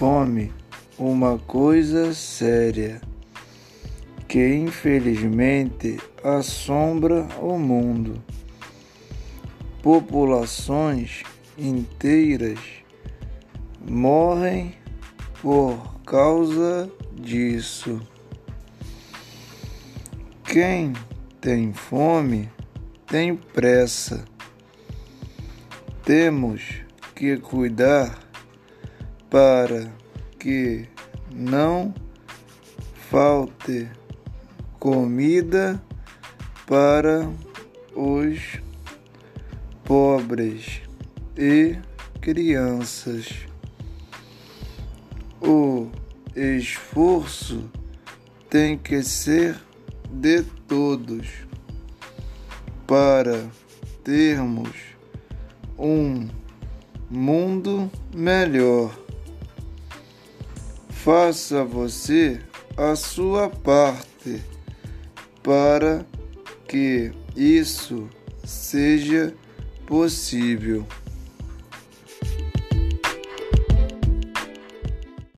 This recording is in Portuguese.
fome uma coisa séria que infelizmente assombra o mundo. Populações inteiras morrem por causa disso. Quem tem fome tem pressa. Temos que cuidar para que não falte comida para os pobres e crianças. O esforço tem que ser de todos para termos um mundo melhor. Faça você a sua parte para que isso seja possível.